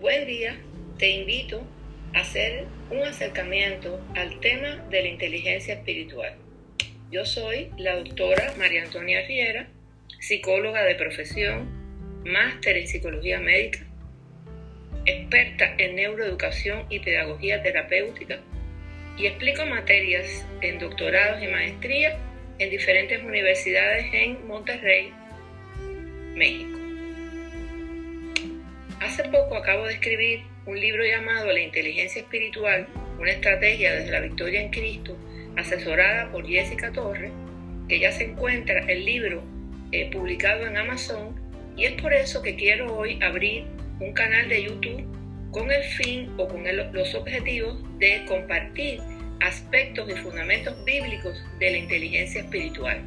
buen día. Te invito a hacer un acercamiento al tema de la inteligencia espiritual. Yo soy la doctora María Antonia Riera, psicóloga de profesión, máster en psicología médica, experta en neuroeducación y pedagogía terapéutica y explico materias en doctorados y maestría en diferentes universidades en Monterrey, México. Hace poco acabo de escribir un libro llamado La inteligencia espiritual, una estrategia desde la victoria en Cristo, asesorada por Jessica Torres, que ya se encuentra el libro eh, publicado en Amazon y es por eso que quiero hoy abrir un canal de YouTube con el fin o con los objetivos de compartir aspectos y fundamentos bíblicos de la inteligencia espiritual.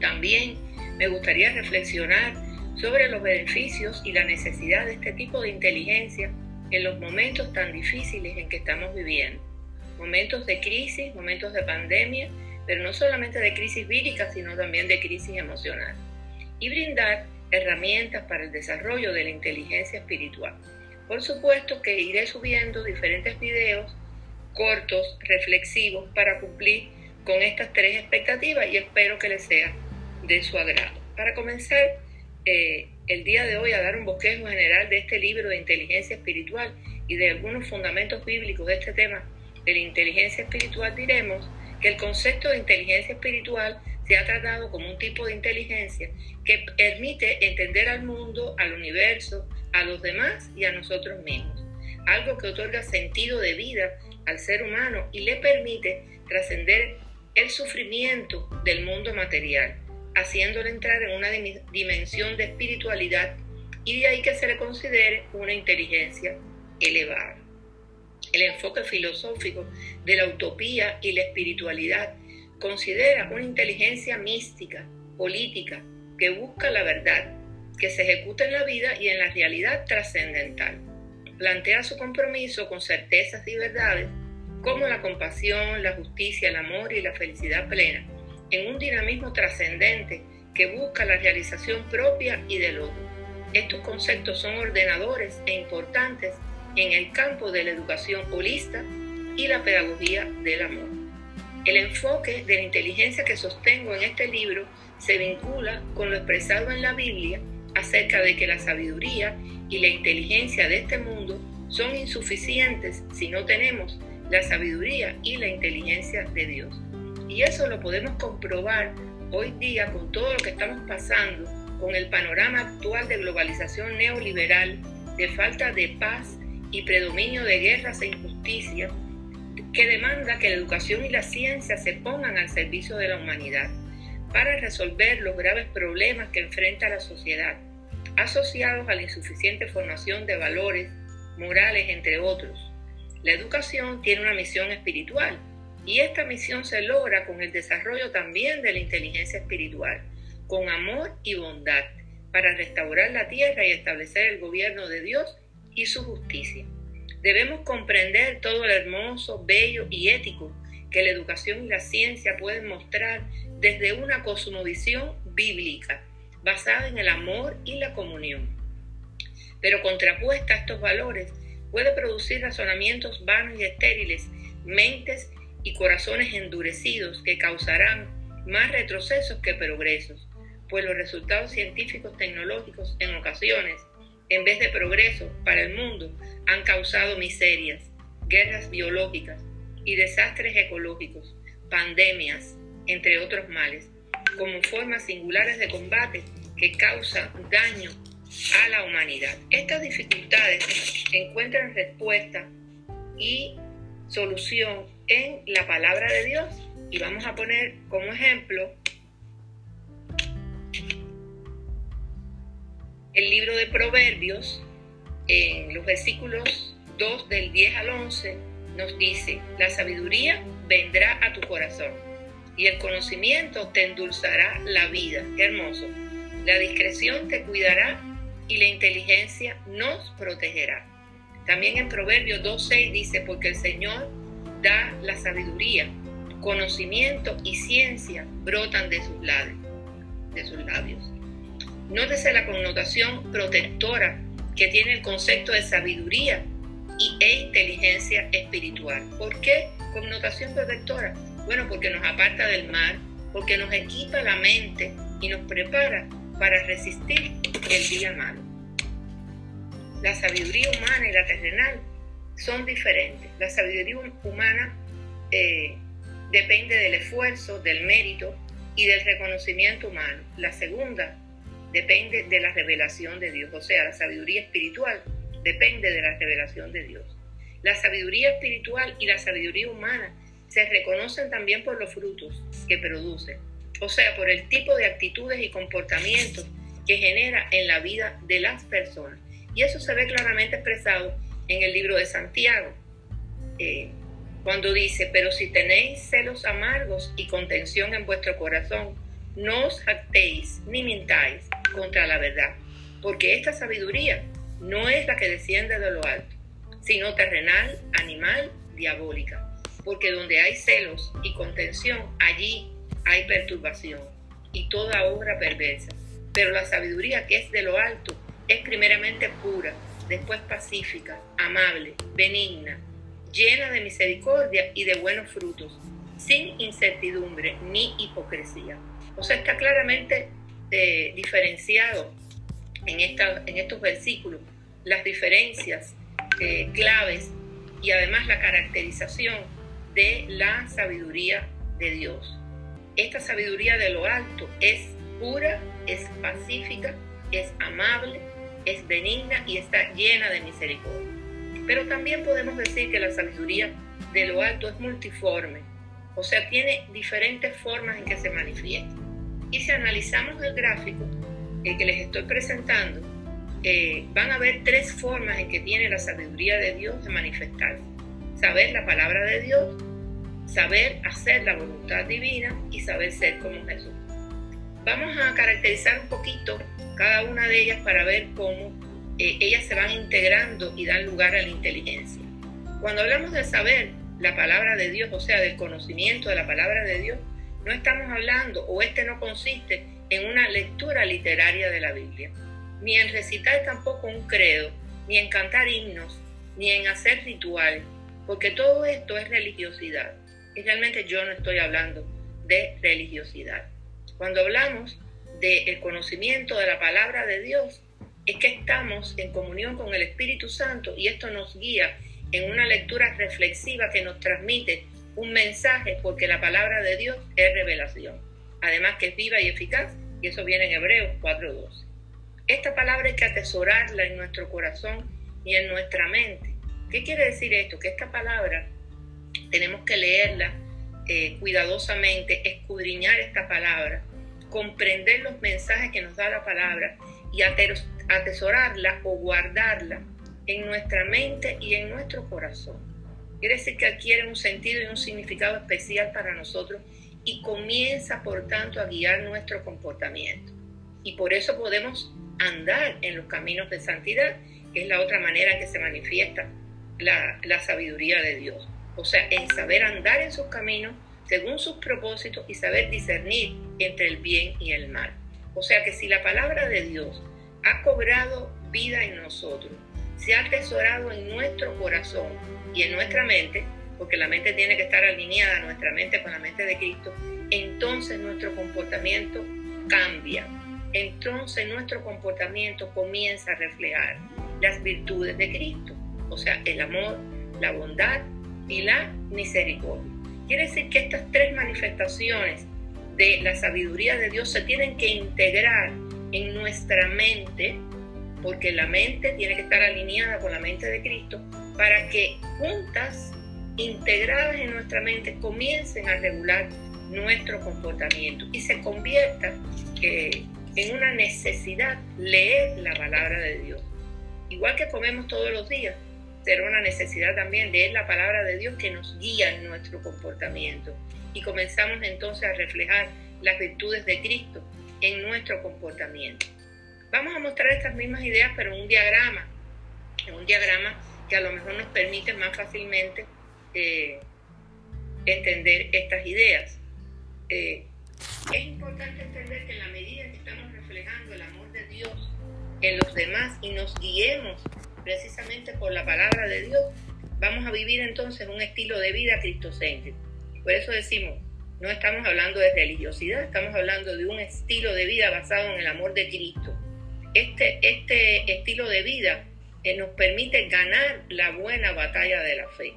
También me gustaría reflexionar sobre los beneficios y la necesidad de este tipo de inteligencia en los momentos tan difíciles en que estamos viviendo. Momentos de crisis, momentos de pandemia, pero no solamente de crisis vírica, sino también de crisis emocional. Y brindar herramientas para el desarrollo de la inteligencia espiritual. Por supuesto que iré subiendo diferentes videos cortos, reflexivos, para cumplir con estas tres expectativas y espero que les sea de su agrado. Para comenzar, eh, el día de hoy a dar un bosquejo general de este libro de inteligencia espiritual y de algunos fundamentos bíblicos de este tema de la inteligencia espiritual, diremos que el concepto de inteligencia espiritual se ha tratado como un tipo de inteligencia que permite entender al mundo, al universo, a los demás y a nosotros mismos. Algo que otorga sentido de vida al ser humano y le permite trascender el sufrimiento del mundo material haciéndole entrar en una dimensión de espiritualidad y de ahí que se le considere una inteligencia elevada. El enfoque filosófico de la utopía y la espiritualidad considera una inteligencia mística, política, que busca la verdad, que se ejecuta en la vida y en la realidad trascendental. Plantea su compromiso con certezas y verdades como la compasión, la justicia, el amor y la felicidad plena, en un dinamismo trascendente que busca la realización propia y del otro. Estos conceptos son ordenadores e importantes en el campo de la educación holista y la pedagogía del amor. El enfoque de la inteligencia que sostengo en este libro se vincula con lo expresado en la Biblia acerca de que la sabiduría y la inteligencia de este mundo son insuficientes si no tenemos la sabiduría y la inteligencia de Dios. Y eso lo podemos comprobar hoy día con todo lo que estamos pasando, con el panorama actual de globalización neoliberal, de falta de paz y predominio de guerras e injusticia, que demanda que la educación y la ciencia se pongan al servicio de la humanidad para resolver los graves problemas que enfrenta la sociedad, asociados a la insuficiente formación de valores morales, entre otros. La educación tiene una misión espiritual y esta misión se logra con el desarrollo también de la inteligencia espiritual, con amor y bondad, para restaurar la tierra y establecer el gobierno de Dios y su justicia. Debemos comprender todo lo hermoso, bello y ético que la educación y la ciencia pueden mostrar desde una cosmovisión bíblica, basada en el amor y la comunión. Pero contrapuesta a estos valores, puede producir razonamientos vanos y estériles, mentes y corazones endurecidos que causarán más retrocesos que progresos, pues los resultados científicos tecnológicos en ocasiones, en vez de progreso para el mundo, han causado miserias, guerras biológicas y desastres ecológicos, pandemias, entre otros males, como formas singulares de combate que causan daño a la humanidad. Estas dificultades encuentran respuesta y solución en la palabra de Dios. Y vamos a poner como ejemplo el libro de Proverbios, en los versículos 2 del 10 al 11, nos dice, la sabiduría vendrá a tu corazón y el conocimiento te endulzará la vida. Qué hermoso. La discreción te cuidará y la inteligencia nos protegerá. También en Proverbios 2.6 dice, porque el Señor da la sabiduría, conocimiento y ciencia brotan de sus labios. De sus labios. Nótese la connotación protectora que tiene el concepto de sabiduría y, e inteligencia espiritual. ¿Por qué? Connotación protectora. Bueno, porque nos aparta del mal, porque nos equipa la mente y nos prepara para resistir el día malo. La sabiduría humana y la terrenal son diferentes. La sabiduría humana eh, depende del esfuerzo, del mérito y del reconocimiento humano. La segunda depende de la revelación de Dios, o sea, la sabiduría espiritual depende de la revelación de Dios. La sabiduría espiritual y la sabiduría humana se reconocen también por los frutos que producen, o sea, por el tipo de actitudes y comportamientos que genera en la vida de las personas. Y eso se ve claramente expresado en el libro de Santiago, cuando dice, pero si tenéis celos amargos y contención en vuestro corazón, no os jactéis ni mintáis contra la verdad, porque esta sabiduría no es la que desciende de lo alto, sino terrenal, animal, diabólica. Porque donde hay celos y contención, allí hay perturbación y toda obra perversa. Pero la sabiduría que es de lo alto es primeramente pura, después pacífica, amable, benigna, llena de misericordia y de buenos frutos, sin incertidumbre ni hipocresía. O sea, está claramente eh, diferenciado en, esta, en estos versículos las diferencias eh, claves y además la caracterización de la sabiduría de Dios. Esta sabiduría de lo alto es pura, es pacífica, es amable, es benigna y está llena de misericordia. Pero también podemos decir que la sabiduría de lo alto es multiforme, o sea, tiene diferentes formas en que se manifiesta. Y si analizamos el gráfico que les estoy presentando, eh, van a ver tres formas en que tiene la sabiduría de Dios de manifestarse. Saber la palabra de Dios, saber hacer la voluntad divina y saber ser como Jesús. Vamos a caracterizar un poquito cada una de ellas para ver cómo eh, ellas se van integrando y dan lugar a la inteligencia. Cuando hablamos de saber la palabra de Dios, o sea, del conocimiento de la palabra de Dios, no estamos hablando, o este no consiste en una lectura literaria de la Biblia, ni en recitar tampoco un credo, ni en cantar himnos, ni en hacer rituales, porque todo esto es religiosidad. Y realmente yo no estoy hablando de religiosidad. Cuando hablamos del conocimiento de la palabra de Dios, es que estamos en comunión con el Espíritu Santo y esto nos guía en una lectura reflexiva que nos transmite un mensaje porque la palabra de Dios es revelación. Además que es viva y eficaz y eso viene en Hebreos 4.12. Esta palabra hay que atesorarla en nuestro corazón y en nuestra mente. ¿Qué quiere decir esto? Que esta palabra tenemos que leerla eh, cuidadosamente, escudriñar esta palabra, comprender los mensajes que nos da la palabra y atesorarla o guardarla en nuestra mente y en nuestro corazón. Quiere decir que adquiere un sentido y un significado especial para nosotros y comienza por tanto a guiar nuestro comportamiento. Y por eso podemos andar en los caminos de santidad, que es la otra manera que se manifiesta la, la sabiduría de Dios. O sea, en saber andar en sus caminos según sus propósitos y saber discernir entre el bien y el mal. O sea que si la palabra de Dios ha cobrado vida en nosotros, se ha atesorado en nuestro corazón y en nuestra mente, porque la mente tiene que estar alineada, nuestra mente con la mente de Cristo, entonces nuestro comportamiento cambia. Entonces nuestro comportamiento comienza a reflejar las virtudes de Cristo, o sea, el amor, la bondad y la misericordia. Quiere decir que estas tres manifestaciones de la sabiduría de Dios se tienen que integrar en nuestra mente, porque la mente tiene que estar alineada con la mente de Cristo, para que juntas, integradas en nuestra mente, comiencen a regular nuestro comportamiento y se convierta eh, en una necesidad leer la palabra de Dios. Igual que comemos todos los días, será una necesidad también leer la palabra de Dios que nos guía en nuestro comportamiento. Y comenzamos entonces a reflejar las virtudes de Cristo en nuestro comportamiento. Vamos a mostrar estas mismas ideas, pero un diagrama, un diagrama que a lo mejor nos permite más fácilmente eh, entender estas ideas. Eh, es importante entender que en la medida en que estamos reflejando el amor de Dios en los demás y nos guiemos precisamente por la palabra de Dios, vamos a vivir entonces un estilo de vida cristocéntrico. Por eso decimos, no estamos hablando de religiosidad, estamos hablando de un estilo de vida basado en el amor de Cristo. Este, este estilo de vida eh, nos permite ganar la buena batalla de la fe.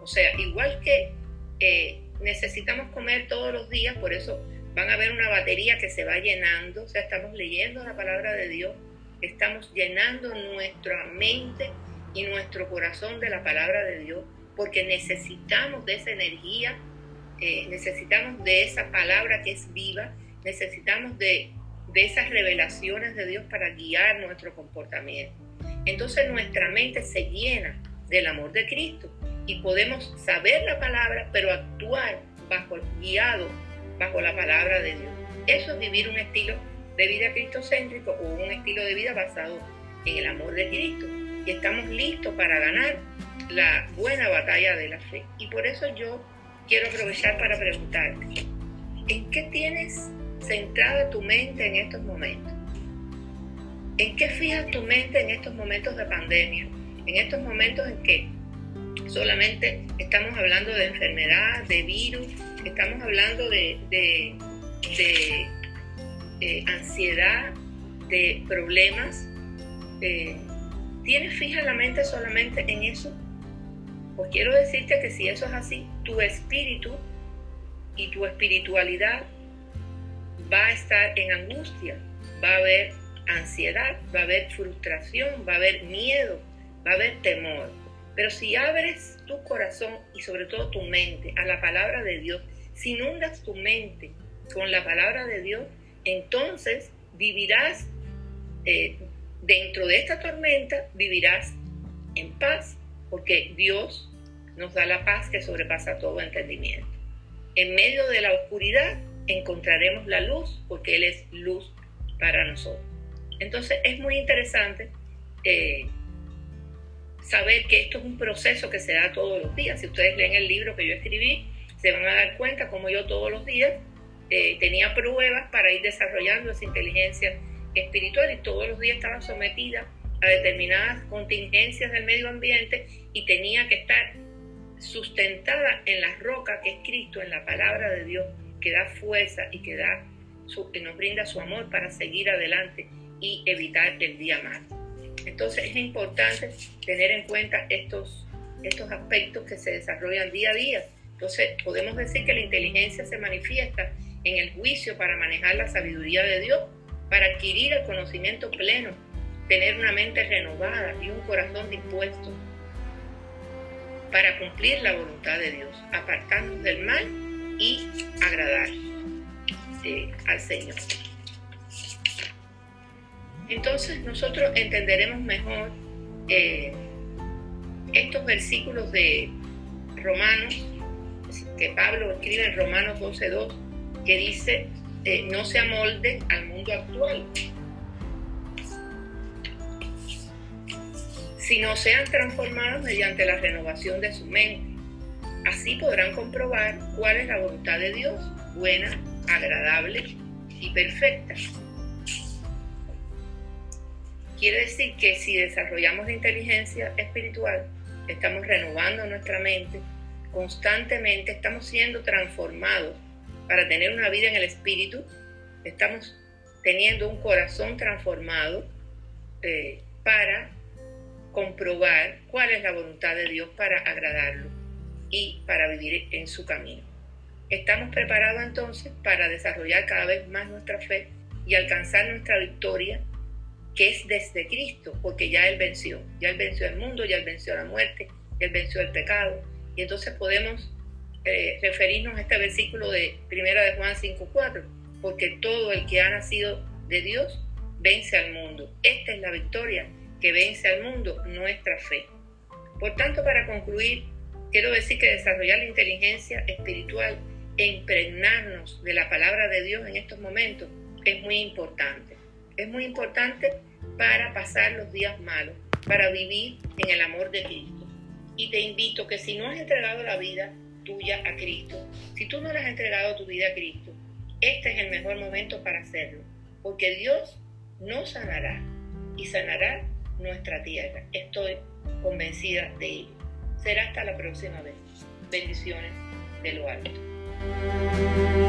O sea, igual que eh, necesitamos comer todos los días, por eso van a ver una batería que se va llenando, o sea, estamos leyendo la palabra de Dios, estamos llenando nuestra mente y nuestro corazón de la palabra de Dios, porque necesitamos de esa energía, eh, necesitamos de esa palabra que es viva, necesitamos de, de esas revelaciones de Dios para guiar nuestro comportamiento. Entonces nuestra mente se llena del amor de Cristo y podemos saber la palabra, pero actuar bajo guiado bajo la palabra de Dios. Eso es vivir un estilo de vida cristocéntrico o un estilo de vida basado en el amor de Cristo. Y estamos listos para ganar la buena batalla de la fe. Y por eso yo quiero aprovechar para preguntarte, ¿en qué tienes centrada tu mente en estos momentos? ¿En qué fijas tu mente en estos momentos de pandemia? En estos momentos en que solamente estamos hablando de enfermedad, de virus, estamos hablando de, de, eh, ansiedad, de problemas. Eh, ¿Tienes fija la mente solamente en eso? Pues quiero decirte que si eso es así, tu espíritu y tu espiritualidad va a estar en angustia, va a haber ansiedad, va a haber frustración, va a haber miedo, va a haber temor. Pero si abres tu corazón y sobre todo tu mente a la palabra de Dios, si inundas tu mente con la palabra de Dios, entonces vivirás eh, dentro de esta tormenta, vivirás en paz, porque Dios nos da la paz que sobrepasa todo entendimiento. En medio de la oscuridad encontraremos la luz, porque Él es luz para nosotros. Entonces es muy interesante eh, saber que esto es un proceso que se da todos los días. Si ustedes leen el libro que yo escribí, se van a dar cuenta como yo todos los días eh, tenía pruebas para ir desarrollando esa inteligencia espiritual y todos los días estaba sometida a determinadas contingencias del medio ambiente y tenía que estar sustentada en la roca que es Cristo, en la palabra de Dios, que da fuerza y que, da que nos brinda su amor para seguir adelante y evitar el día malo. Entonces es importante tener en cuenta estos, estos aspectos que se desarrollan día a día. Entonces podemos decir que la inteligencia se manifiesta en el juicio para manejar la sabiduría de Dios, para adquirir el conocimiento pleno, tener una mente renovada y un corazón dispuesto para cumplir la voluntad de Dios, apartarnos del mal y agradar eh, al Señor. Entonces nosotros entenderemos mejor eh, estos versículos de Romanos, que Pablo escribe en Romanos 12.2, que dice, eh, no se amolde al mundo actual, sino sean transformados mediante la renovación de su mente. Así podrán comprobar cuál es la voluntad de Dios, buena, agradable y perfecta. Quiere decir que si desarrollamos la inteligencia espiritual, estamos renovando nuestra mente, constantemente estamos siendo transformados para tener una vida en el espíritu, estamos teniendo un corazón transformado eh, para comprobar cuál es la voluntad de Dios para agradarlo y para vivir en su camino. Estamos preparados entonces para desarrollar cada vez más nuestra fe y alcanzar nuestra victoria que es desde Cristo, porque ya Él venció, ya Él venció el mundo, ya Él venció la muerte, ya Él venció el pecado. Y entonces podemos eh, referirnos a este versículo de 1 de Juan 5.4, porque todo el que ha nacido de Dios vence al mundo. Esta es la victoria que vence al mundo, nuestra fe. Por tanto, para concluir, quiero decir que desarrollar la inteligencia espiritual e impregnarnos de la palabra de Dios en estos momentos es muy importante. Es muy importante para pasar los días malos, para vivir en el amor de Cristo. Y te invito que si no has entregado la vida tuya a Cristo, si tú no le has entregado tu vida a Cristo, este es el mejor momento para hacerlo, porque Dios nos sanará y sanará nuestra tierra. Estoy convencida de ello. Será hasta la próxima vez. Bendiciones de lo alto.